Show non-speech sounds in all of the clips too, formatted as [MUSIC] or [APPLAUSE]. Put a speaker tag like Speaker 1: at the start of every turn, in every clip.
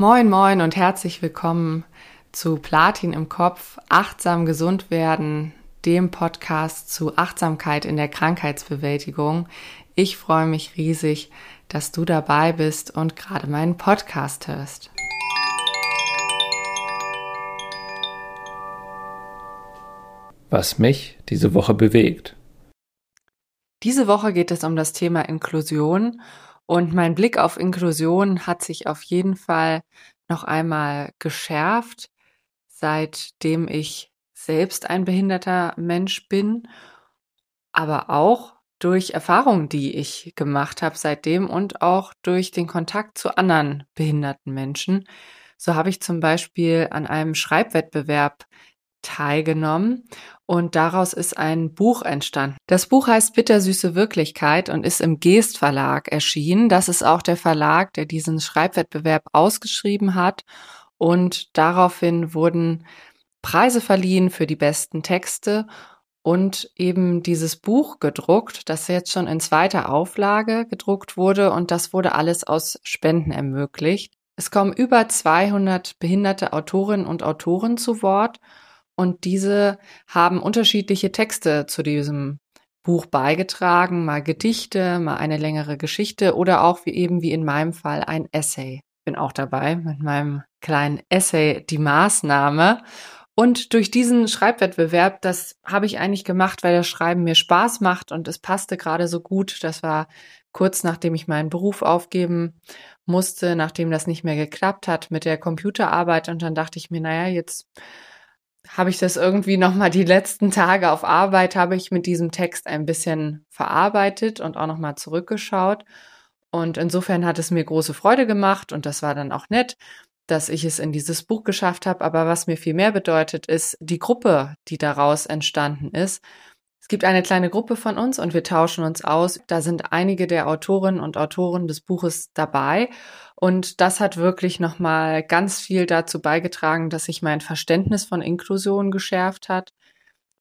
Speaker 1: Moin, moin und herzlich willkommen zu Platin im Kopf, achtsam gesund werden, dem Podcast zu Achtsamkeit in der Krankheitsbewältigung. Ich freue mich riesig, dass du dabei bist und gerade meinen Podcast hörst.
Speaker 2: Was mich diese Woche bewegt.
Speaker 1: Diese Woche geht es um das Thema Inklusion und mein Blick auf Inklusion hat sich auf jeden Fall noch einmal geschärft, seitdem ich selbst ein behinderter Mensch bin, aber auch durch Erfahrungen, die ich gemacht habe seitdem und auch durch den Kontakt zu anderen behinderten Menschen. So habe ich zum Beispiel an einem Schreibwettbewerb teilgenommen und daraus ist ein Buch entstanden. Das Buch heißt Bittersüße Wirklichkeit und ist im Geest Verlag erschienen. Das ist auch der Verlag, der diesen Schreibwettbewerb ausgeschrieben hat und daraufhin wurden Preise verliehen für die besten Texte und eben dieses Buch gedruckt, das jetzt schon in zweiter Auflage gedruckt wurde und das wurde alles aus Spenden ermöglicht. Es kommen über 200 behinderte Autorinnen und Autoren zu Wort und diese haben unterschiedliche Texte zu diesem Buch beigetragen, mal Gedichte, mal eine längere Geschichte oder auch wie eben wie in meinem Fall ein Essay. Bin auch dabei mit meinem kleinen Essay Die Maßnahme. Und durch diesen Schreibwettbewerb, das habe ich eigentlich gemacht, weil das Schreiben mir Spaß macht und es passte gerade so gut. Das war kurz nachdem ich meinen Beruf aufgeben musste, nachdem das nicht mehr geklappt hat mit der Computerarbeit. Und dann dachte ich mir, naja, jetzt habe ich das irgendwie nochmal die letzten Tage auf Arbeit, habe ich mit diesem Text ein bisschen verarbeitet und auch nochmal zurückgeschaut. Und insofern hat es mir große Freude gemacht und das war dann auch nett, dass ich es in dieses Buch geschafft habe. Aber was mir viel mehr bedeutet, ist die Gruppe, die daraus entstanden ist. Es gibt eine kleine Gruppe von uns und wir tauschen uns aus. Da sind einige der Autorinnen und Autoren des Buches dabei. Und das hat wirklich nochmal ganz viel dazu beigetragen, dass sich mein Verständnis von Inklusion geschärft hat,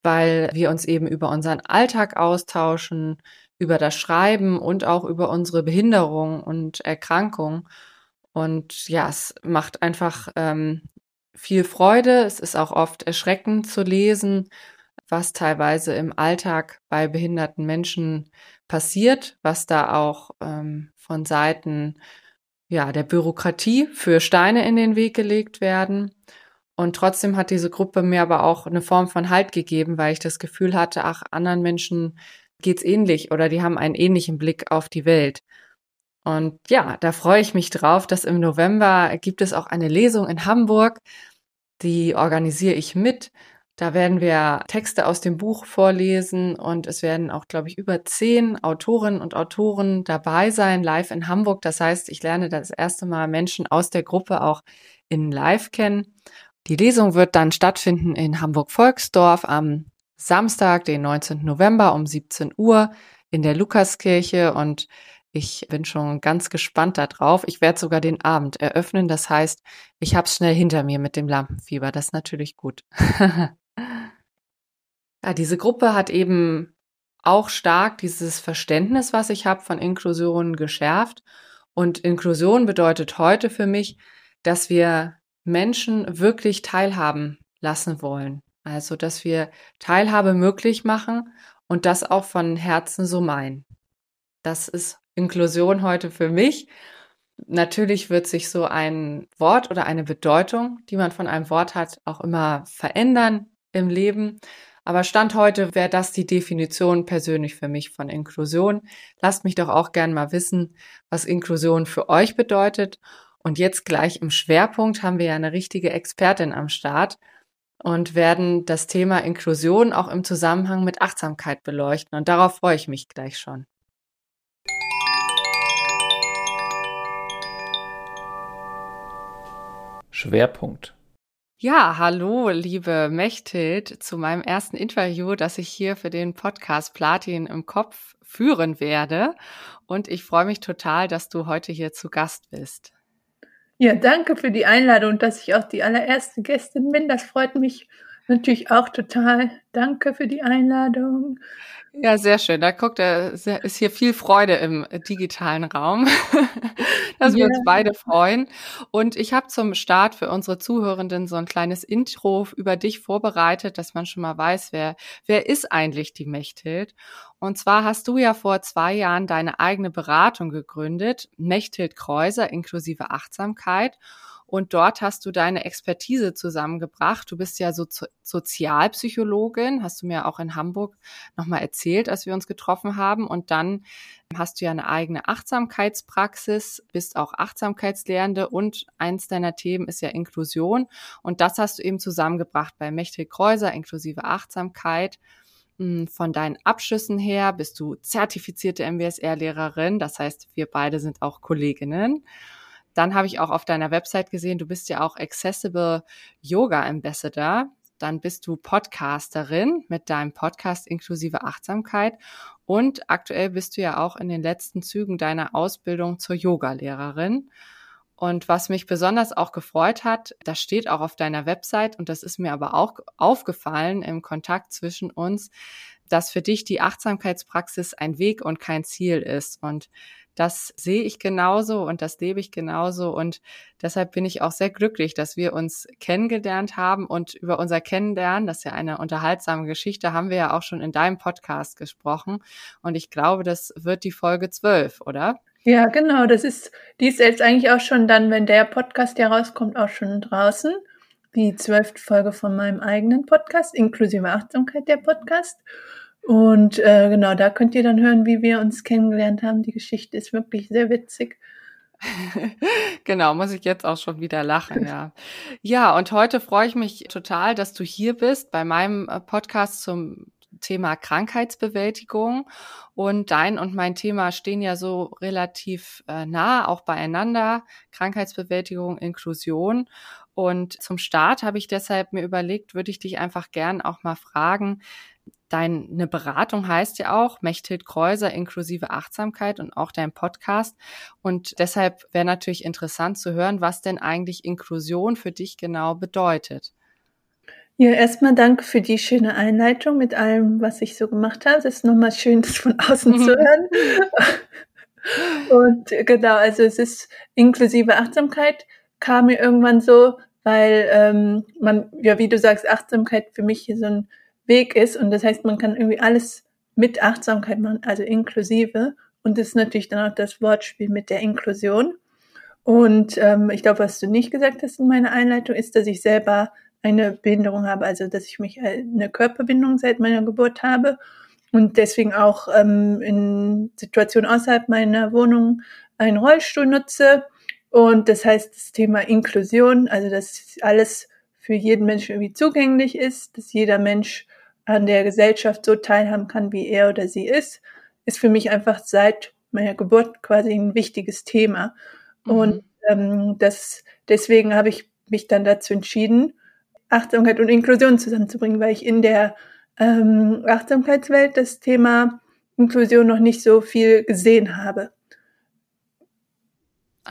Speaker 1: weil wir uns eben über unseren Alltag austauschen, über das Schreiben und auch über unsere Behinderung und Erkrankung. Und ja, es macht einfach ähm, viel Freude. Es ist auch oft erschreckend zu lesen, was teilweise im Alltag bei behinderten Menschen passiert, was da auch ähm, von Seiten ja, der Bürokratie für Steine in den Weg gelegt werden. Und trotzdem hat diese Gruppe mir aber auch eine Form von Halt gegeben, weil ich das Gefühl hatte, ach, anderen Menschen geht's ähnlich oder die haben einen ähnlichen Blick auf die Welt. Und ja, da freue ich mich drauf, dass im November gibt es auch eine Lesung in Hamburg. Die organisiere ich mit da werden wir Texte aus dem Buch vorlesen und es werden auch, glaube ich, über zehn Autorinnen und Autoren dabei sein, live in Hamburg. Das heißt, ich lerne das erste Mal Menschen aus der Gruppe auch in Live kennen. Die Lesung wird dann stattfinden in Hamburg-Volksdorf am Samstag, den 19. November um 17 Uhr in der Lukaskirche und ich bin schon ganz gespannt darauf. Ich werde sogar den Abend eröffnen. Das heißt, ich habe es schnell hinter mir mit dem Lampenfieber. Das ist natürlich gut. [LAUGHS] Ja, diese Gruppe hat eben auch stark dieses Verständnis, was ich habe von Inklusion geschärft. Und Inklusion bedeutet heute für mich, dass wir Menschen wirklich teilhaben lassen wollen. Also, dass wir Teilhabe möglich machen und das auch von Herzen so meinen. Das ist Inklusion heute für mich. Natürlich wird sich so ein Wort oder eine Bedeutung, die man von einem Wort hat, auch immer verändern im Leben. Aber Stand heute wäre das die Definition persönlich für mich von Inklusion. Lasst mich doch auch gern mal wissen, was Inklusion für euch bedeutet. Und jetzt gleich im Schwerpunkt haben wir ja eine richtige Expertin am Start und werden das Thema Inklusion auch im Zusammenhang mit Achtsamkeit beleuchten. Und darauf freue ich mich gleich schon.
Speaker 2: Schwerpunkt
Speaker 1: ja, hallo, liebe Mechthild, zu meinem ersten Interview, das ich hier für den Podcast Platin im Kopf führen werde. Und ich freue mich total, dass du heute hier zu Gast bist.
Speaker 3: Ja, danke für die Einladung, dass ich auch die allererste Gästin bin. Das freut mich Natürlich auch total. Danke für die Einladung.
Speaker 1: Ja, sehr schön. Da guckt er, ist hier viel Freude im digitalen Raum, [LAUGHS] dass wir uns beide freuen. Und ich habe zum Start für unsere Zuhörenden so ein kleines Intro über dich vorbereitet, dass man schon mal weiß, wer, wer ist eigentlich die Mechthild. Und zwar hast du ja vor zwei Jahren deine eigene Beratung gegründet, Mechthild Kreuser inklusive Achtsamkeit. Und dort hast du deine Expertise zusammengebracht. Du bist ja so Sozialpsychologin, hast du mir auch in Hamburg nochmal erzählt, als wir uns getroffen haben. Und dann hast du ja eine eigene Achtsamkeitspraxis, bist auch Achtsamkeitslehrende und eins deiner Themen ist ja Inklusion. Und das hast du eben zusammengebracht bei Mechthild Kreuser, inklusive Achtsamkeit. Hm, von deinen Abschlüssen her bist du zertifizierte MBSR-Lehrerin. Das heißt, wir beide sind auch Kolleginnen. Dann habe ich auch auf deiner Website gesehen, du bist ja auch Accessible Yoga Ambassador. Dann bist du Podcasterin mit deinem Podcast inklusive Achtsamkeit. Und aktuell bist du ja auch in den letzten Zügen deiner Ausbildung zur Yogalehrerin. Und was mich besonders auch gefreut hat, das steht auch auf deiner Website und das ist mir aber auch aufgefallen im Kontakt zwischen uns, dass für dich die Achtsamkeitspraxis ein Weg und kein Ziel ist. Und das sehe ich genauso und das lebe ich genauso. Und deshalb bin ich auch sehr glücklich, dass wir uns kennengelernt haben und über unser Kennenlernen, das ist ja eine unterhaltsame Geschichte, haben wir ja auch schon in deinem Podcast gesprochen. Und ich glaube, das wird die Folge zwölf, oder?
Speaker 3: Ja, genau. Das ist, die ist jetzt eigentlich auch schon dann, wenn der Podcast ja rauskommt, auch schon draußen. Die zwölfte Folge von meinem eigenen Podcast, inklusive Achtsamkeit der Podcast. Und äh, genau, da könnt ihr dann hören, wie wir uns kennengelernt haben. Die Geschichte ist wirklich sehr witzig. [LAUGHS]
Speaker 1: genau, muss ich jetzt auch schon wieder lachen, ja. Ja, und heute freue ich mich total, dass du hier bist bei meinem äh, Podcast zum Thema Krankheitsbewältigung. Und dein und mein Thema stehen ja so relativ äh, nah auch beieinander. Krankheitsbewältigung, Inklusion. Und zum Start habe ich deshalb mir überlegt, würde ich dich einfach gern auch mal fragen, Deine Beratung heißt ja auch Mechthild Kreuser inklusive Achtsamkeit und auch dein Podcast. Und deshalb wäre natürlich interessant zu hören, was denn eigentlich Inklusion für dich genau bedeutet.
Speaker 3: Ja, erstmal danke für die schöne Einleitung mit allem, was ich so gemacht habe. Es ist nochmal schön, [LAUGHS] das von außen zu [LAUGHS] hören. und genau, also es ist inklusive Achtsamkeit kam mir irgendwann so, weil ähm, man, ja, wie du sagst, Achtsamkeit für mich hier so ein Weg ist. Und das heißt, man kann irgendwie alles mit Achtsamkeit machen, also inklusive. Und das ist natürlich dann auch das Wortspiel mit der Inklusion. Und ähm, ich glaube, was du nicht gesagt hast in meiner Einleitung, ist, dass ich selber eine Behinderung habe, also dass ich mich eine Körperbindung seit meiner Geburt habe und deswegen auch ähm, in Situationen außerhalb meiner Wohnung einen Rollstuhl nutze. Und das heißt, das Thema Inklusion, also dass alles für jeden Menschen irgendwie zugänglich ist, dass jeder Mensch an der Gesellschaft so teilhaben kann, wie er oder sie ist, ist für mich einfach seit meiner Geburt quasi ein wichtiges Thema. Mhm. Und ähm, das, deswegen habe ich mich dann dazu entschieden, Achtsamkeit und Inklusion zusammenzubringen, weil ich in der ähm, Achtsamkeitswelt das Thema Inklusion noch nicht so viel gesehen habe.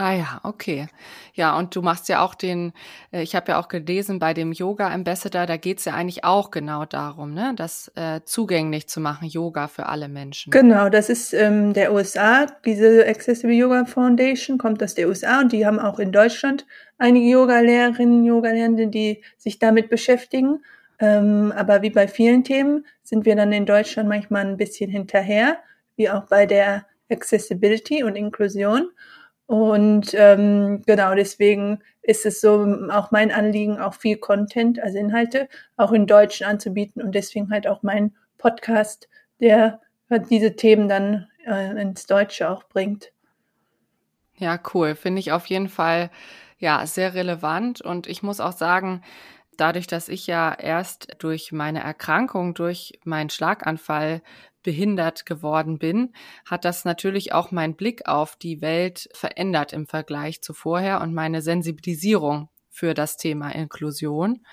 Speaker 1: Ah ja, okay. Ja, und du machst ja auch den, äh, ich habe ja auch gelesen bei dem Yoga Ambassador, da geht's ja eigentlich auch genau darum, ne, das äh, zugänglich zu machen, Yoga für alle Menschen.
Speaker 3: Genau, das ist ähm, der USA, diese Accessible Yoga Foundation kommt aus der USA und die haben auch in Deutschland einige Yoga-Lehrerinnen, Yoga-Lehrende, die sich damit beschäftigen. Ähm, aber wie bei vielen Themen sind wir dann in Deutschland manchmal ein bisschen hinterher, wie auch bei der Accessibility und Inklusion. Und ähm, genau deswegen ist es so auch mein Anliegen, auch viel Content, also Inhalte, auch in Deutschen anzubieten und deswegen halt auch mein Podcast, der diese Themen dann äh, ins Deutsche auch bringt.
Speaker 1: Ja, cool. Finde ich auf jeden Fall ja sehr relevant und ich muss auch sagen, dadurch, dass ich ja erst durch meine Erkrankung, durch meinen Schlaganfall behindert geworden bin, hat das natürlich auch mein Blick auf die Welt verändert im Vergleich zu vorher und meine Sensibilisierung für das Thema Inklusion.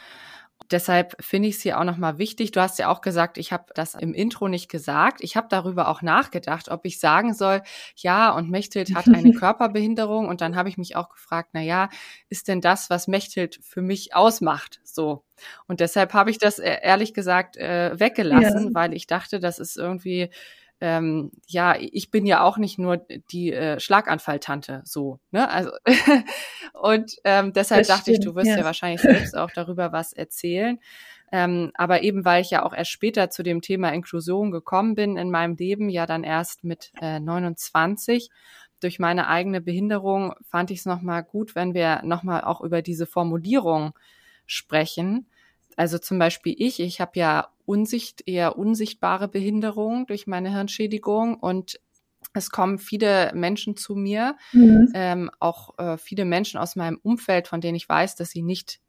Speaker 1: Deshalb finde ich es hier auch nochmal wichtig. Du hast ja auch gesagt, ich habe das im Intro nicht gesagt. Ich habe darüber auch nachgedacht, ob ich sagen soll, ja, und Mechthild hat eine [LAUGHS] Körperbehinderung. Und dann habe ich mich auch gefragt, na ja, ist denn das, was Mechthild für mich ausmacht? So. Und deshalb habe ich das äh, ehrlich gesagt äh, weggelassen, ja. weil ich dachte, das ist irgendwie ähm, ja, ich bin ja auch nicht nur die äh, Schlaganfalltante so, ne? Also [LAUGHS] und ähm, deshalb das dachte stimmt, ich, du wirst ja. ja wahrscheinlich selbst auch darüber was erzählen. Ähm, aber eben weil ich ja auch erst später zu dem Thema Inklusion gekommen bin in meinem Leben, ja dann erst mit äh, 29 durch meine eigene Behinderung, fand ich es nochmal gut, wenn wir nochmal auch über diese Formulierung sprechen. Also zum Beispiel ich, ich habe ja Unsicht, eher unsichtbare Behinderung durch meine Hirnschädigung und es kommen viele Menschen zu mir, mhm. ähm, auch äh, viele Menschen aus meinem Umfeld, von denen ich weiß, dass sie nicht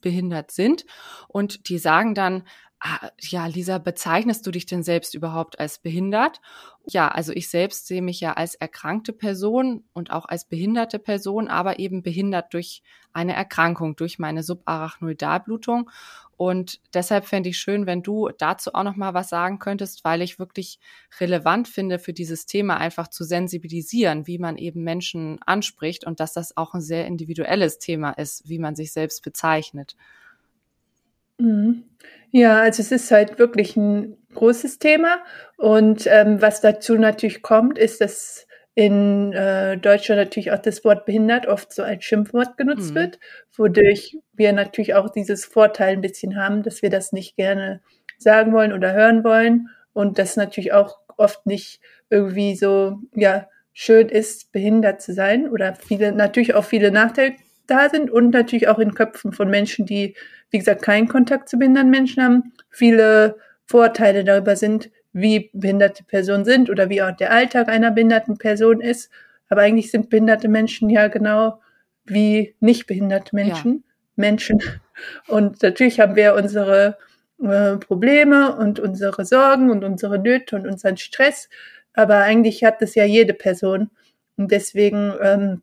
Speaker 1: behindert sind. Und die sagen dann, ah, ja, Lisa, bezeichnest du dich denn selbst überhaupt als behindert? Ja, also ich selbst sehe mich ja als erkrankte Person und auch als behinderte Person, aber eben behindert durch eine Erkrankung, durch meine Subarachnoidalblutung. Und deshalb fände ich schön, wenn du dazu auch noch mal was sagen könntest, weil ich wirklich relevant finde für dieses Thema einfach zu sensibilisieren, wie man eben Menschen anspricht und dass das auch ein sehr individuelles Thema ist, wie man sich selbst bezeichnet.
Speaker 3: Mhm. Ja, also es ist halt wirklich ein großes Thema. Und ähm, was dazu natürlich kommt, ist, dass in äh, Deutschland natürlich auch das Wort behindert oft so als Schimpfwort genutzt mhm. wird, wodurch wir natürlich auch dieses Vorteil ein bisschen haben, dass wir das nicht gerne sagen wollen oder hören wollen und das natürlich auch oft nicht irgendwie so, ja, schön ist, behindert zu sein oder viele, natürlich auch viele Nachteile da sind und natürlich auch in Köpfen von Menschen, die, wie gesagt, keinen Kontakt zu behinderten Menschen haben, viele Vorteile darüber sind, wie behinderte Personen sind oder wie auch der Alltag einer behinderten Person ist. Aber eigentlich sind behinderte Menschen ja genau wie nicht behinderte Menschen. Ja. Menschen. Und natürlich haben wir unsere äh, Probleme und unsere Sorgen und unsere Nöte und unseren Stress. Aber eigentlich hat das ja jede Person. Und deswegen ähm,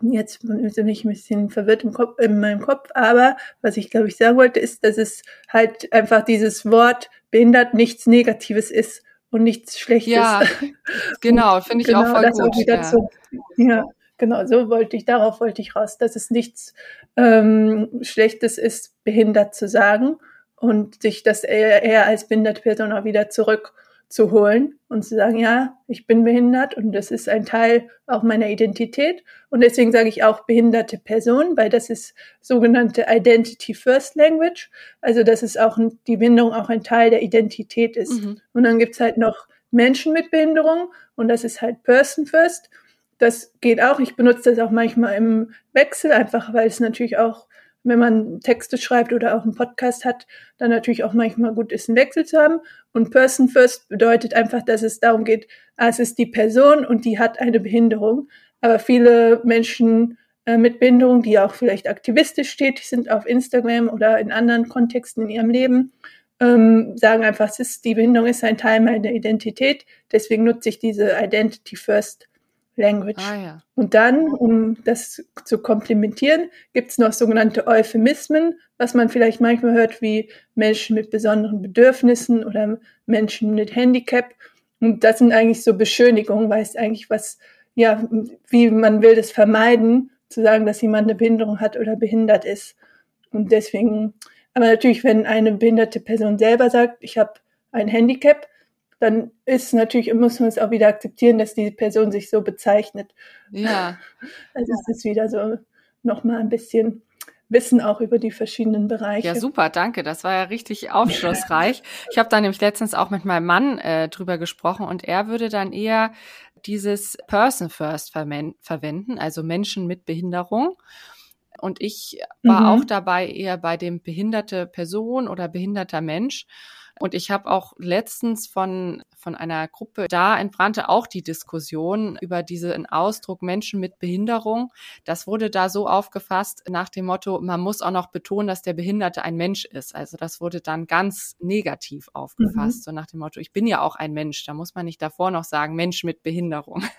Speaker 3: Jetzt bin ich ein bisschen verwirrt im Kopf, in meinem Kopf, aber was ich glaube ich sagen wollte, ist, dass es halt einfach dieses Wort behindert nichts Negatives ist und nichts Schlechtes.
Speaker 1: Ja, [LAUGHS] genau, finde ich genau, auch voll gut. Auch
Speaker 3: ja. Zu, ja, genau, so wollte ich, darauf wollte ich raus, dass es nichts ähm, Schlechtes ist, behindert zu sagen und sich das eher, eher als behinderte Person auch wieder zurück zu holen und zu sagen, ja, ich bin behindert und das ist ein Teil auch meiner Identität. Und deswegen sage ich auch behinderte Person, weil das ist sogenannte Identity First Language. Also, dass es auch die Behinderung auch ein Teil der Identität ist. Mhm. Und dann gibt's halt noch Menschen mit Behinderung und das ist halt Person First. Das geht auch. Ich benutze das auch manchmal im Wechsel, einfach weil es natürlich auch wenn man Texte schreibt oder auch einen Podcast hat, dann natürlich auch manchmal gut ist, einen Wechsel zu haben. Und Person First bedeutet einfach, dass es darum geht, ah, es ist die Person und die hat eine Behinderung. Aber viele Menschen äh, mit Behinderung, die auch vielleicht aktivistisch tätig sind auf Instagram oder in anderen Kontexten in ihrem Leben, ähm, sagen einfach, es ist, die Behinderung ist ein Teil meiner Identität. Deswegen nutze ich diese Identity First Language. Ah, ja. Und dann, um das zu komplementieren, gibt es noch sogenannte Euphemismen, was man vielleicht manchmal hört wie Menschen mit besonderen Bedürfnissen oder Menschen mit Handicap. Und das sind eigentlich so Beschönigungen, weil es eigentlich was, ja, wie man will das vermeiden, zu sagen, dass jemand eine Behinderung hat oder behindert ist. Und deswegen, aber natürlich, wenn eine behinderte Person selber sagt, ich habe ein Handicap, dann ist natürlich, muss man es auch wieder akzeptieren, dass die Person sich so bezeichnet.
Speaker 1: Ja. [LAUGHS]
Speaker 3: Also es ist wieder so nochmal ein bisschen Wissen auch über die verschiedenen Bereiche.
Speaker 1: Ja, super, danke. Das war ja richtig aufschlussreich. [LAUGHS] Ich habe da nämlich letztens auch mit meinem Mann äh, drüber gesprochen und er würde dann eher dieses Person First verwenden, also Menschen mit Behinderung. Und ich war mhm. auch dabei eher bei dem behinderte Person oder behinderter Mensch. Und ich habe auch letztens von, von einer Gruppe, da entbrannte auch die Diskussion über diesen Ausdruck Menschen mit Behinderung. Das wurde da so aufgefasst nach dem Motto, man muss auch noch betonen, dass der Behinderte ein Mensch ist. Also das wurde dann ganz negativ aufgefasst, mhm. so nach dem Motto, ich bin ja auch ein Mensch. Da muss man nicht davor noch sagen, Mensch mit Behinderung. [LAUGHS]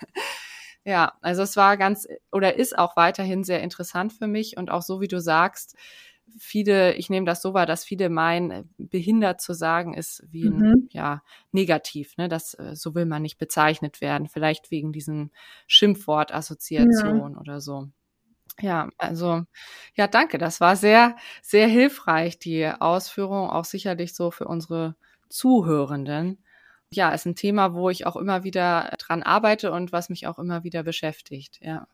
Speaker 1: Ja, also es war ganz oder ist auch weiterhin sehr interessant für mich und auch so wie du sagst, viele, ich nehme das so wahr, dass viele meinen, behindert zu sagen ist wie ein,
Speaker 3: Mhm.
Speaker 1: ja, negativ, ne? Das, äh, so will man nicht bezeichnet werden. Vielleicht wegen diesem Schimpfwort-Assoziation oder so. Ja, also, ja, danke. Das war sehr, sehr hilfreich, die Ausführung, auch sicherlich so für unsere Zuhörenden. Ja, ist ein Thema, wo ich auch immer wieder dran arbeite und was mich auch immer wieder beschäftigt, ja.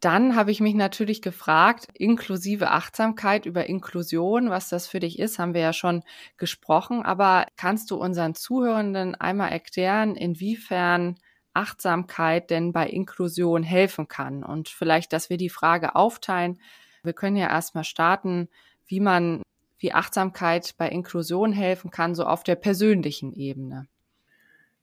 Speaker 1: Dann habe ich mich natürlich gefragt, inklusive Achtsamkeit über Inklusion, was das für dich ist, haben wir ja schon gesprochen. Aber kannst du unseren Zuhörenden einmal erklären, inwiefern Achtsamkeit denn bei Inklusion helfen kann? Und vielleicht, dass wir die Frage aufteilen. Wir können ja erstmal starten, wie man, wie Achtsamkeit bei Inklusion helfen kann, so auf der persönlichen Ebene.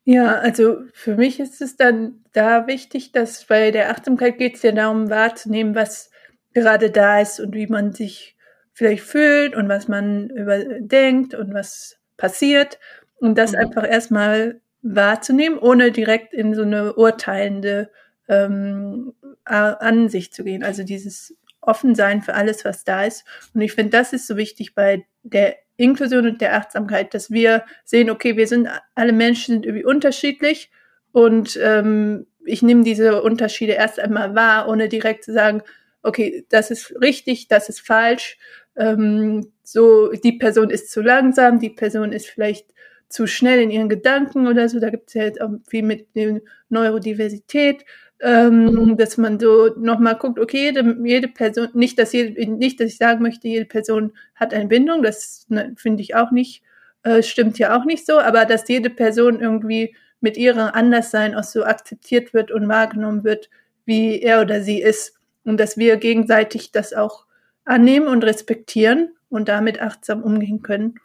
Speaker 3: Ja, also für mich ist es dann da wichtig, dass bei der Achtsamkeit geht es ja darum wahrzunehmen, was gerade da ist und wie man sich vielleicht fühlt und was man überdenkt und was passiert und das
Speaker 1: Mhm.
Speaker 3: einfach erstmal wahrzunehmen, ohne direkt in so eine urteilende ähm, Ansicht zu gehen. Also dieses Offensein für alles, was da ist. Und ich finde, das ist so wichtig bei der Inklusion und der Achtsamkeit, dass wir sehen, okay, wir sind alle Menschen sind irgendwie unterschiedlich und ähm, ich nehme diese Unterschiede erst einmal wahr, ohne direkt zu sagen, okay, das ist richtig, das ist falsch. Ähm, so, die Person ist zu langsam, die Person ist vielleicht zu schnell in ihren Gedanken oder so. Da gibt es ja jetzt auch viel mit der Neurodiversität, ähm,
Speaker 1: Mhm.
Speaker 3: dass man so nochmal guckt, okay, jede, jede Person, nicht dass, jede, nicht, dass ich sagen möchte, jede Person hat eine Bindung, das ne, finde ich auch nicht, äh, stimmt ja auch nicht so, aber dass jede Person irgendwie mit ihrem Anderssein auch so akzeptiert wird und wahrgenommen wird, wie er oder sie ist. Und dass wir gegenseitig das auch annehmen und respektieren und damit achtsam umgehen können.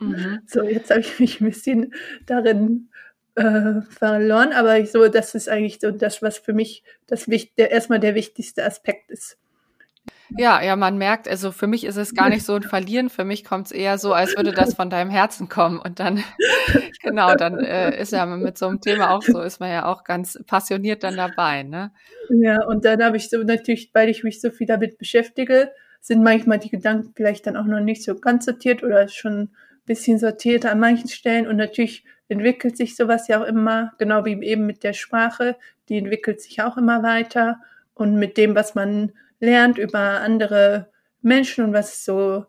Speaker 1: Mhm. [LAUGHS]
Speaker 3: So, jetzt habe ich mich ein bisschen darin äh, verloren, aber ich, so, das ist eigentlich so das, was für mich das der, erstmal der wichtigste Aspekt ist.
Speaker 1: Ja, ja, man merkt, also für mich ist es gar nicht so ein Verlieren, für mich kommt es eher so, als würde das von deinem Herzen kommen. Und dann, [LAUGHS] genau, dann äh, ist ja mit so einem Thema auch so, ist man ja auch ganz passioniert dann dabei, ne?
Speaker 3: Ja, und dann habe ich so natürlich, weil ich mich so viel damit beschäftige, sind manchmal die Gedanken vielleicht dann auch noch nicht so ganz sortiert oder schon ein bisschen sortiert an manchen Stellen. Und natürlich entwickelt sich sowas ja auch immer, genau wie eben mit der Sprache, die entwickelt sich auch immer weiter. Und mit dem, was man lernt über andere Menschen und was es so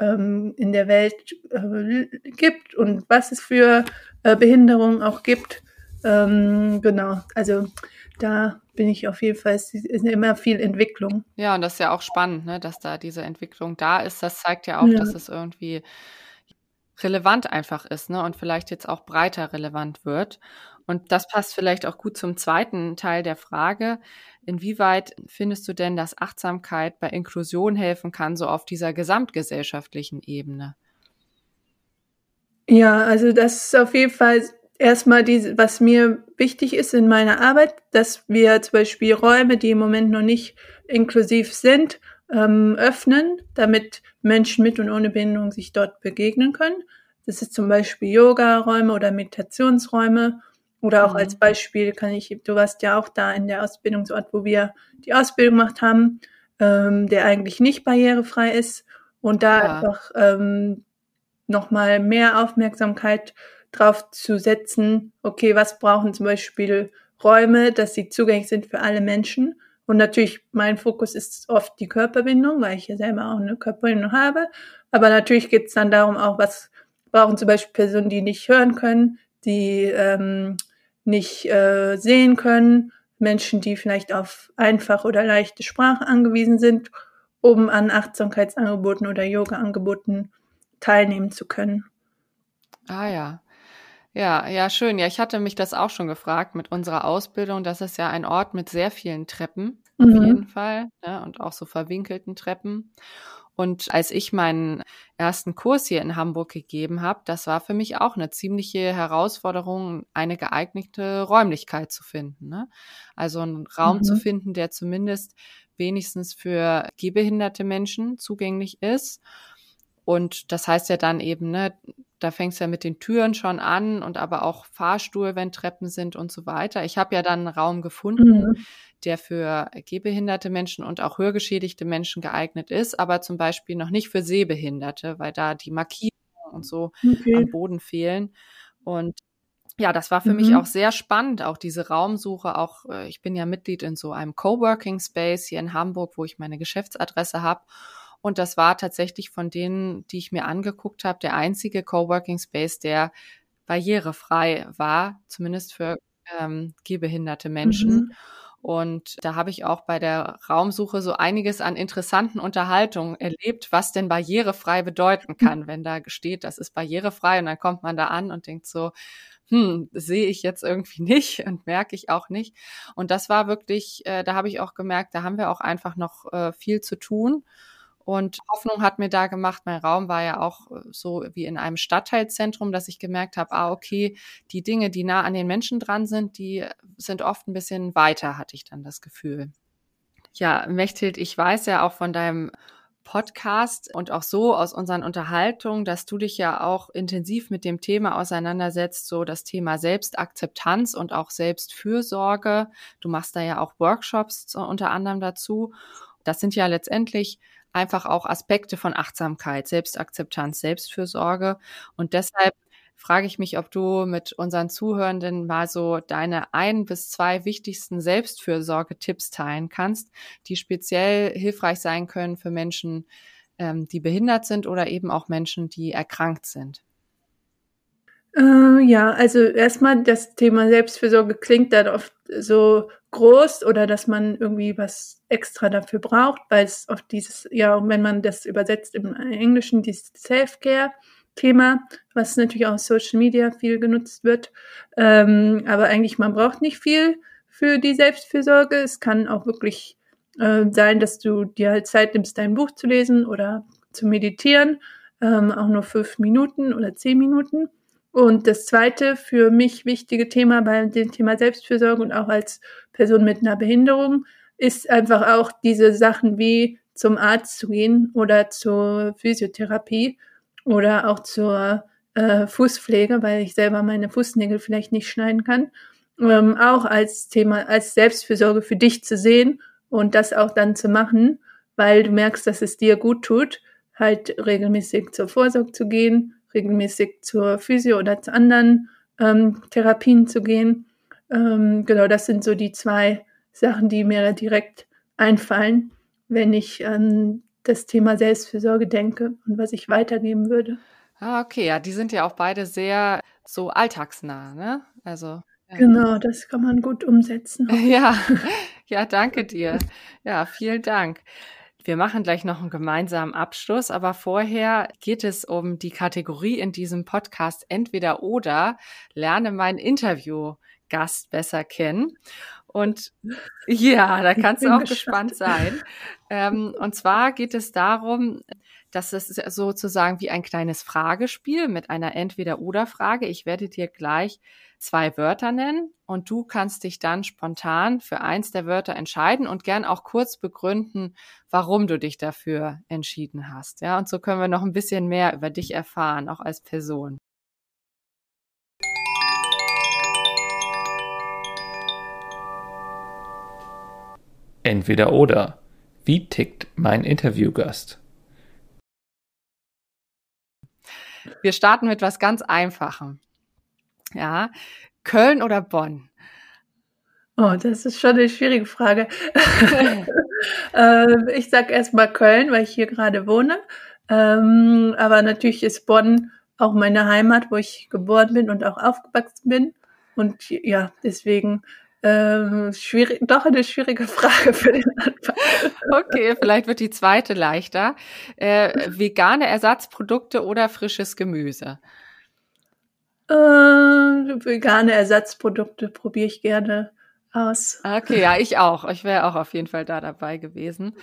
Speaker 3: ähm, in der Welt äh, gibt und was es für äh, Behinderungen auch gibt. Ähm, genau, also da bin ich auf jeden Fall, es ist immer viel Entwicklung.
Speaker 1: Ja, und das ist ja auch spannend, ne, dass da diese Entwicklung da ist. Das zeigt ja auch,
Speaker 3: Ja.
Speaker 1: dass es irgendwie relevant einfach ist, ne, und vielleicht jetzt auch breiter relevant wird. Und das passt vielleicht auch gut zum zweiten Teil der Frage. Inwieweit findest du denn, dass Achtsamkeit bei Inklusion helfen kann, so auf dieser gesamtgesellschaftlichen Ebene?
Speaker 3: Ja, also das ist auf jeden Fall erstmal diese, was mir wichtig ist in meiner Arbeit, dass wir zum Beispiel Räume, die im Moment noch nicht inklusiv sind, ähm, öffnen, damit Menschen mit und ohne Behinderung sich dort begegnen können. Das ist zum Beispiel Yoga-Räume oder Meditationsräume. Oder auch
Speaker 1: Mhm.
Speaker 3: als Beispiel kann ich, du warst ja auch da in der Ausbildungsort, wo wir die Ausbildung gemacht haben, ähm, der eigentlich nicht barrierefrei ist. Und da
Speaker 1: Ja.
Speaker 3: einfach ähm, nochmal mehr Aufmerksamkeit drauf zu setzen, okay, was brauchen zum Beispiel Räume, dass sie zugänglich sind für alle Menschen. Und natürlich, mein Fokus ist oft die Körperbindung, weil ich ja selber auch eine Körperbindung habe. Aber natürlich geht es dann darum auch, was brauchen zum Beispiel Personen, die nicht hören können, die ähm, nicht äh, sehen können, Menschen, die vielleicht auf einfache oder leichte Sprache angewiesen sind, um an Achtsamkeitsangeboten oder Yoga-Angeboten teilnehmen zu können.
Speaker 1: Ah ja. Ja, ja, schön. Ja, ich hatte mich das auch schon gefragt mit unserer Ausbildung. Das ist ja ein Ort mit sehr vielen Treppen, auf
Speaker 3: Mhm.
Speaker 1: jeden Fall, ne, und auch so verwinkelten Treppen. Und als ich meinen ersten Kurs hier in Hamburg gegeben habe, das war für mich auch eine ziemliche Herausforderung, eine geeignete Räumlichkeit zu finden. Ne? Also einen Raum
Speaker 3: Mhm.
Speaker 1: zu finden, der zumindest wenigstens für gehbehinderte Menschen zugänglich ist. Und das heißt ja dann eben, ne, da fängst du ja mit den Türen schon an und aber auch Fahrstuhl, wenn Treppen sind und so weiter. Ich habe ja dann einen Raum gefunden, mhm. der für gehbehinderte Menschen und auch hörgeschädigte Menschen geeignet ist, aber zum Beispiel noch nicht für Sehbehinderte, weil da die Markierungen und so okay. am Boden fehlen. Und ja, das war für mhm. mich auch sehr spannend, auch diese Raumsuche. Auch äh, ich bin ja Mitglied in so einem Coworking Space hier in Hamburg, wo ich meine Geschäftsadresse habe. Und das war tatsächlich von denen, die ich mir angeguckt habe, der einzige Coworking Space, der barrierefrei war, zumindest für ähm, gehbehinderte Menschen. Mhm. Und da habe ich auch bei der Raumsuche so einiges an interessanten Unterhaltungen erlebt, was denn barrierefrei bedeuten kann, wenn da steht, das ist barrierefrei und dann kommt man da an und denkt so, hm, sehe ich jetzt irgendwie [LAUGHS] nicht und merke ich auch nicht. Und das war wirklich, äh, da habe ich auch gemerkt, da haben wir auch einfach noch äh, viel zu tun. Und Hoffnung hat mir da gemacht, mein Raum war ja auch äh, so wie in einem Stadtteilzentrum, dass ich gemerkt habe, ah, okay, die Dinge, die nah an den Menschen dran sind, die sind oft ein bisschen weiter, hatte ich dann das Gefühl. Ja, Mechthild, ich weiß ja auch von deinem Podcast und auch so aus unseren Unterhaltungen, dass du dich ja auch intensiv mit dem Thema auseinandersetzt, so das Thema Selbstakzeptanz und auch Selbstfürsorge. Du machst da ja auch Workshops unter anderem dazu. Das sind ja letztendlich einfach auch Aspekte von Achtsamkeit, Selbstakzeptanz, Selbstfürsorge. Und deshalb frage ich mich, ob du mit unseren Zuhörenden mal so deine ein bis zwei wichtigsten Selbstfürsorge-Tipps teilen kannst, die speziell hilfreich sein können für Menschen, ähm, die behindert sind oder eben auch Menschen, die erkrankt sind.
Speaker 3: Äh, ja, also erstmal das Thema Selbstfürsorge klingt dann oft so groß oder dass man irgendwie was extra dafür braucht, weil es oft dieses, ja, wenn man das übersetzt im Englischen, dieses Self-Care-Thema, was natürlich auch auf Social Media viel genutzt wird. Ähm, aber eigentlich, man braucht nicht viel für die Selbstfürsorge. Es kann auch wirklich äh, sein, dass du dir halt Zeit nimmst, dein Buch zu lesen oder zu meditieren, ähm, auch nur fünf Minuten oder zehn Minuten. Und das zweite für mich wichtige Thema bei dem Thema Selbstfürsorge und auch als Person mit einer Behinderung ist einfach auch diese Sachen wie zum Arzt zu gehen oder zur Physiotherapie oder auch zur äh, Fußpflege, weil ich selber meine Fußnägel vielleicht nicht schneiden kann, ähm, auch als Thema, als Selbstfürsorge für dich zu sehen und das auch dann zu machen, weil du merkst, dass es dir gut tut, halt regelmäßig zur Vorsorge zu gehen regelmäßig zur Physio oder zu anderen ähm, Therapien zu gehen. Ähm, genau, das sind so die zwei Sachen, die mir direkt einfallen, wenn ich an das Thema Selbstfürsorge denke und was ich weitergeben würde.
Speaker 1: Ah, okay, ja, die sind ja auch beide sehr so alltagsnah, ne? Also.
Speaker 3: Ja. Genau, das kann man gut umsetzen. [LAUGHS]
Speaker 1: Ja, [LAUGHS] ja, danke dir. Ja, vielen Dank. Wir machen gleich noch einen gemeinsamen Abschluss, aber vorher geht es um die Kategorie in diesem Podcast entweder oder lerne meinen Interviewgast besser kennen. Und ja, da kannst du auch gespannt, gespannt sein. Ähm, und zwar geht es darum, dass es sozusagen wie ein kleines Fragespiel mit einer Entweder-Oder-Frage. Ich werde dir gleich zwei Wörter nennen und du kannst dich dann spontan für eins der Wörter entscheiden und gern auch kurz begründen, warum du dich dafür entschieden hast. Ja, und so können wir noch ein bisschen mehr über dich erfahren, auch als Person.
Speaker 2: Entweder oder. Wie tickt mein Interviewgast?
Speaker 1: Wir starten mit was ganz Einfachem. Ja, Köln oder Bonn?
Speaker 3: Oh, das ist schon eine schwierige Frage. [LAUGHS] [LAUGHS] äh, ich sag erstmal Köln, weil ich hier gerade wohne. Ähm, aber natürlich ist Bonn auch meine Heimat, wo ich geboren bin und auch aufgewachsen bin. Und ja, deswegen äh, schwierig, doch eine schwierige [LAUGHS] Frage für den Anfang.
Speaker 1: Okay, vielleicht wird die zweite leichter. Äh, vegane Ersatzprodukte oder frisches Gemüse?
Speaker 3: Äh, vegane Ersatzprodukte probiere ich gerne aus.
Speaker 1: Okay, ja, ich auch. Ich wäre auch auf jeden Fall da dabei gewesen.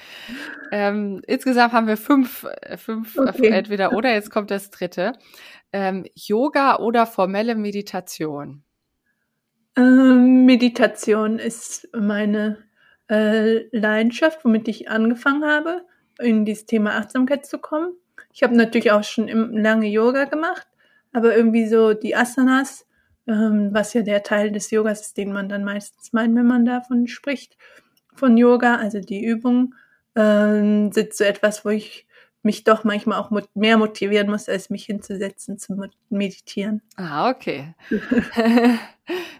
Speaker 1: Ähm, insgesamt haben wir fünf, äh, fünf äh, okay. entweder oder. Jetzt kommt das dritte. Ähm, Yoga oder formelle Meditation?
Speaker 3: Ähm, Meditation ist meine äh, Leidenschaft, womit ich angefangen habe, in dieses Thema Achtsamkeit zu kommen. Ich habe natürlich auch schon lange Yoga gemacht, aber irgendwie so die Asanas, ähm, was ja der Teil des Yogas ist, den man dann meistens meint, wenn man davon spricht, von Yoga, also die Übungen, ähm, sind so etwas, wo ich mich doch manchmal auch mehr motivieren muss, als mich hinzusetzen zu meditieren.
Speaker 1: Ah, okay. [LAUGHS]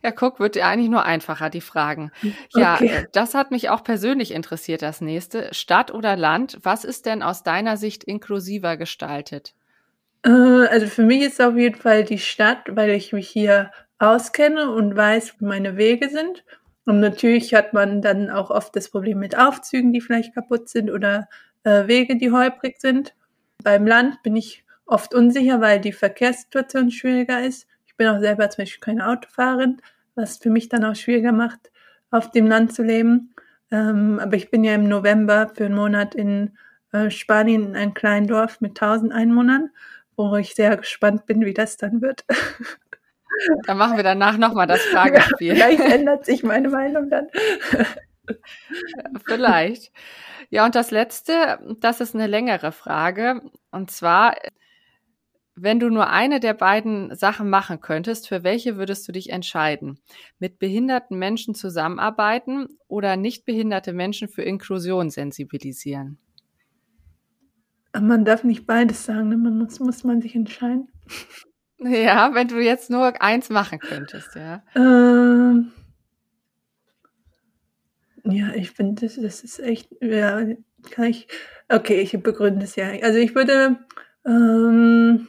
Speaker 1: ja, guck, wird eigentlich nur einfacher, die Fragen. Ja, okay. Äh, das hat mich auch persönlich interessiert, das nächste. Stadt oder Land, was ist denn aus deiner Sicht inklusiver gestaltet?
Speaker 3: Äh, also für mich ist auf jeden Fall die Stadt, weil ich mich hier auskenne und weiß, wie meine Wege sind. Und natürlich hat man dann auch oft das Problem mit Aufzügen, die vielleicht kaputt sind oder äh, Wege, die holprig sind. Beim Land bin ich oft unsicher, weil die Verkehrssituation schwieriger ist. Ich bin auch selber zum Beispiel keine Autofahrerin, was für mich dann auch schwieriger macht, auf dem Land zu leben. Ähm, aber ich bin ja im November für einen Monat in äh, Spanien in einem kleinen Dorf mit 1000 Einwohnern, wo ich sehr gespannt bin, wie das dann wird. [LAUGHS]
Speaker 1: Dann machen wir danach nochmal das Fragespiel.
Speaker 3: Ja, vielleicht ändert sich meine Meinung dann.
Speaker 1: Vielleicht. Ja, und das letzte, das ist eine längere Frage. Und zwar, wenn du nur eine der beiden Sachen machen könntest, für welche würdest du dich entscheiden? Mit behinderten Menschen zusammenarbeiten oder nicht behinderte Menschen für Inklusion sensibilisieren?
Speaker 3: Man darf nicht beides sagen, ne? man muss, muss man sich entscheiden.
Speaker 1: Ja, wenn du jetzt nur eins machen könntest, ja.
Speaker 3: Ähm ja, ich finde, das, das ist echt, ja, kann ich, okay, ich begründe es ja. Also ich würde, ähm,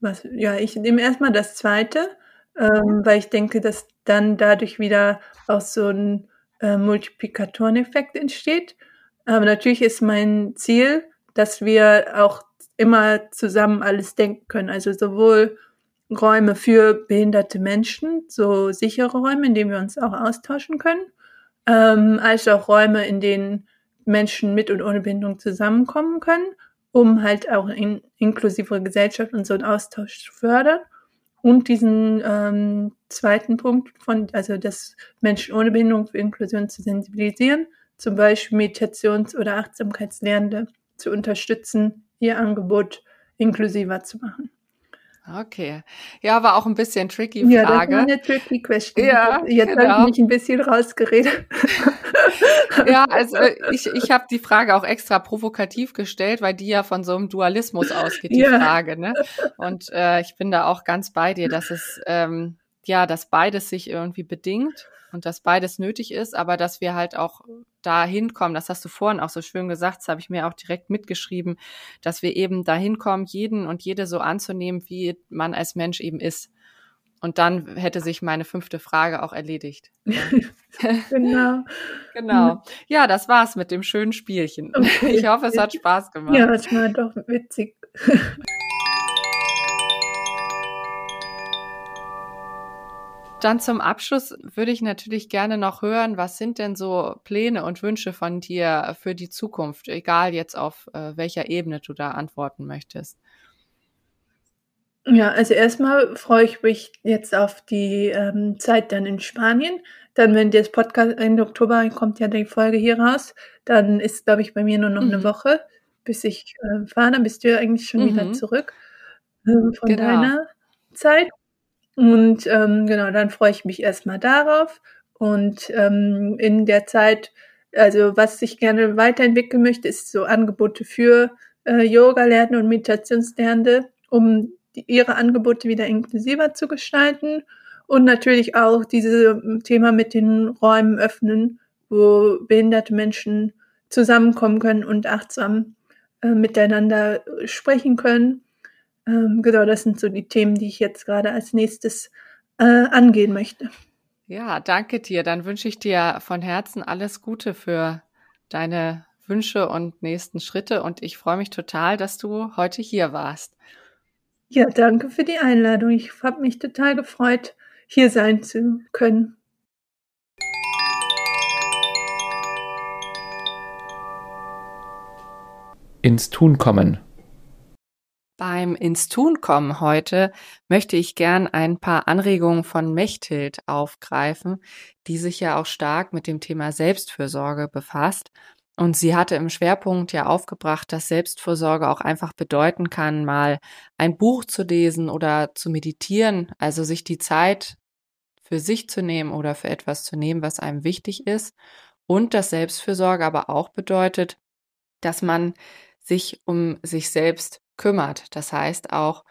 Speaker 3: was, ja, ich nehme erstmal das zweite, ähm, weil ich denke, dass dann dadurch wieder auch so ein äh, Multiplikatoreneffekt entsteht. Aber natürlich ist mein Ziel, dass wir auch immer zusammen alles denken können. Also sowohl Räume für behinderte Menschen, so sichere Räume, in denen wir uns auch austauschen können, ähm, als auch Räume, in denen Menschen mit und ohne Behinderung zusammenkommen können, um halt auch in inklusivere Gesellschaft und so einen Austausch zu fördern. Und diesen ähm, zweiten Punkt von, also dass Menschen ohne Behinderung für Inklusion zu sensibilisieren, zum Beispiel Meditations- oder Achtsamkeitslernende zu unterstützen, ihr Angebot inklusiver zu machen.
Speaker 1: Okay. Ja, war auch ein bisschen tricky
Speaker 3: Frage. Ja, das war eine tricky question. Ja, Jetzt genau. habe ich mich ein bisschen rausgeredet. [LAUGHS]
Speaker 1: ja, also ich, ich habe die Frage auch extra provokativ gestellt, weil die ja von so einem Dualismus ausgeht, die ja. Frage. Ne? Und äh, ich bin da auch ganz bei dir, dass es ähm, ja, dass beides sich irgendwie bedingt und dass beides nötig ist, aber dass wir halt auch dahin kommen, das hast du vorhin auch so schön gesagt, das habe ich mir auch direkt mitgeschrieben, dass wir eben dahin kommen, jeden und jede so anzunehmen, wie man als Mensch eben ist. Und dann hätte sich meine fünfte Frage auch erledigt. [LAUGHS]
Speaker 3: Genau. [LAUGHS]
Speaker 1: genau. Ja, das war's mit dem schönen Spielchen. Okay. Ich hoffe, es hat Spaß gemacht.
Speaker 3: Ja, es war doch witzig. [LAUGHS]
Speaker 1: Dann zum Abschluss würde ich natürlich gerne noch hören, was sind denn so Pläne und Wünsche von dir für die Zukunft, egal jetzt auf äh, welcher Ebene du da antworten möchtest.
Speaker 3: Ja, also erstmal freue ich mich jetzt auf die ähm, Zeit dann in Spanien. Dann, wenn das Podcast Ende Oktober kommt ja die Folge hier raus, dann ist, glaube ich, bei mir nur noch mhm. eine Woche, bis ich äh, fahre. Dann bist du ja eigentlich schon mhm. wieder zurück äh, von genau. deiner Zeit. Und ähm, genau, dann freue ich mich erstmal darauf. Und ähm, in der Zeit, also was ich gerne weiterentwickeln möchte, ist so Angebote für äh, Yoga-Lernende und Meditationslernende, um die, ihre Angebote wieder inklusiver zu gestalten. Und natürlich auch dieses Thema mit den Räumen öffnen, wo behinderte Menschen zusammenkommen können und achtsam äh, miteinander sprechen können ähm, genau, das sind so die Themen, die ich jetzt gerade als nächstes äh, angehen möchte.
Speaker 1: Ja, danke dir. Dann wünsche ich dir von Herzen alles Gute für deine Wünsche und nächsten Schritte. Und ich freue mich total, dass du heute hier warst.
Speaker 3: Ja, danke für die Einladung. Ich habe mich total gefreut, hier sein zu können.
Speaker 2: Ins Tun kommen.
Speaker 1: Beim ins Tun kommen heute möchte ich gern ein paar Anregungen von Mechthild aufgreifen, die sich ja auch stark mit dem Thema Selbstfürsorge befasst. Und sie hatte im Schwerpunkt ja aufgebracht, dass Selbstvorsorge auch einfach bedeuten kann, mal ein Buch zu lesen oder zu meditieren, also sich die Zeit für sich zu nehmen oder für etwas zu nehmen, was einem wichtig ist. Und dass Selbstfürsorge aber auch bedeutet, dass man sich um sich selbst kümmert. Das heißt auch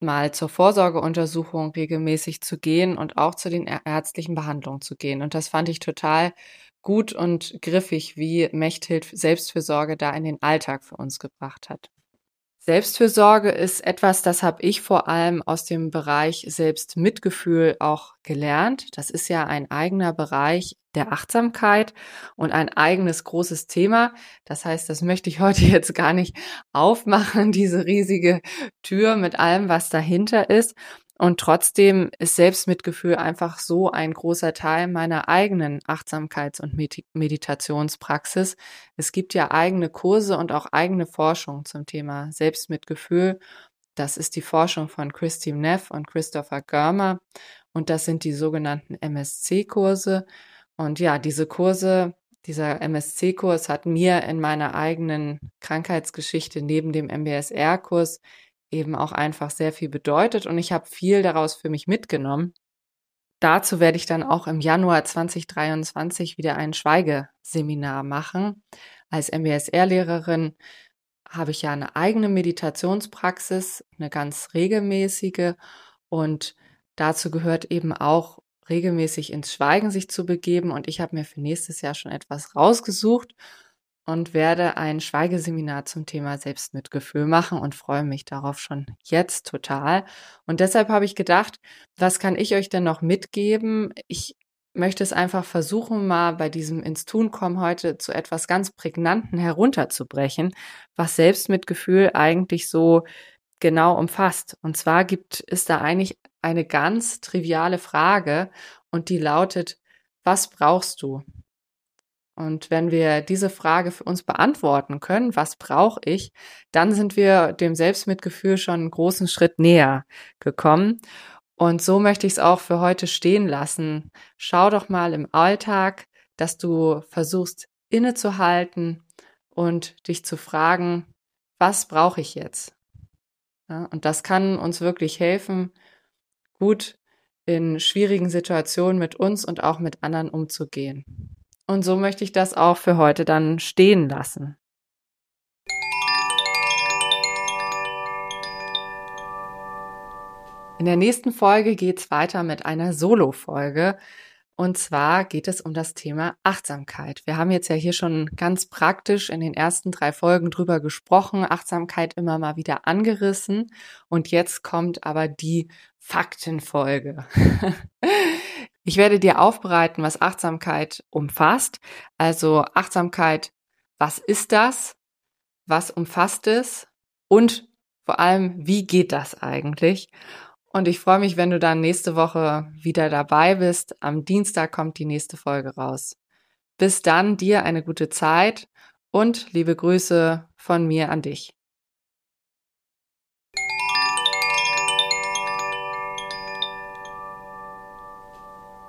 Speaker 1: mal zur Vorsorgeuntersuchung regelmäßig zu gehen und auch zu den ärztlichen Behandlungen zu gehen. Und das fand ich total gut und griffig, wie Mechthild Selbstfürsorge da in den Alltag für uns gebracht hat. Selbstfürsorge ist etwas, das habe ich vor allem aus dem Bereich Selbstmitgefühl auch gelernt. Das ist ja ein eigener Bereich der Achtsamkeit und ein eigenes großes Thema. Das heißt, das möchte ich heute [LAUGHS] jetzt gar nicht aufmachen, diese riesige Tür mit allem, was dahinter ist. Und trotzdem ist Selbstmitgefühl einfach so ein großer Teil meiner eigenen Achtsamkeits- und Meditationspraxis. Es gibt ja eigene Kurse und auch eigene Forschung zum Thema Selbstmitgefühl. Das ist die Forschung von Christine Neff und Christopher Görmer. Und das sind die sogenannten MSC-Kurse. Und ja, diese Kurse, dieser MSC-Kurs hat mir in meiner eigenen Krankheitsgeschichte neben dem MBSR-Kurs eben auch einfach sehr viel bedeutet und ich habe viel daraus für mich mitgenommen. Dazu werde ich dann auch im Januar 2023 wieder ein Schweigeseminar machen. Als MBSR-Lehrerin habe ich ja eine eigene Meditationspraxis, eine ganz regelmäßige und dazu gehört eben auch regelmäßig ins Schweigen sich zu begeben und ich habe mir für nächstes Jahr schon etwas rausgesucht und werde ein Schweigeseminar zum Thema Selbstmitgefühl machen und freue mich darauf schon jetzt total. Und deshalb habe ich gedacht, was kann ich euch denn noch mitgeben? Ich möchte es einfach versuchen, mal bei diesem ins Tun kommen heute zu etwas ganz Prägnanten herunterzubrechen, was Selbstmitgefühl eigentlich so genau umfasst. Und zwar gibt es da eigentlich eine ganz triviale Frage und die lautet, was brauchst du? Und wenn wir diese Frage für uns beantworten können, was brauche ich, dann sind wir dem Selbstmitgefühl schon einen großen Schritt näher gekommen. Und so möchte ich es auch für heute stehen lassen. Schau doch mal im Alltag, dass du versuchst innezuhalten und dich zu fragen, was brauche ich jetzt? Ja, und das kann uns wirklich helfen, gut in schwierigen Situationen mit uns und auch mit anderen umzugehen. Und so möchte ich das auch für heute dann stehen lassen. In der nächsten Folge geht's weiter mit einer Solo-Folge. Und zwar geht es um das Thema Achtsamkeit. Wir haben jetzt ja hier schon ganz praktisch in den ersten drei Folgen drüber gesprochen, Achtsamkeit immer mal wieder angerissen. Und jetzt kommt aber die Faktenfolge. [LAUGHS] Ich werde dir aufbereiten, was Achtsamkeit umfasst. Also Achtsamkeit, was ist das? Was umfasst es? Und vor allem, wie geht das eigentlich? Und ich freue mich, wenn du dann nächste Woche wieder dabei bist. Am Dienstag kommt die nächste Folge raus. Bis dann, dir eine gute Zeit und liebe Grüße von mir an dich.